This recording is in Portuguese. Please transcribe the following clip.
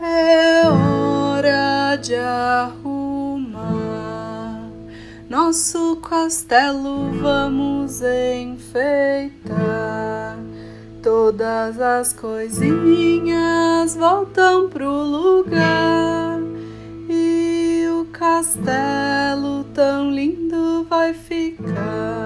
É hora de arrumar nosso castelo, vamos enfeitar. Todas as coisinhas voltam pro lugar e o castelo tão lindo vai ficar.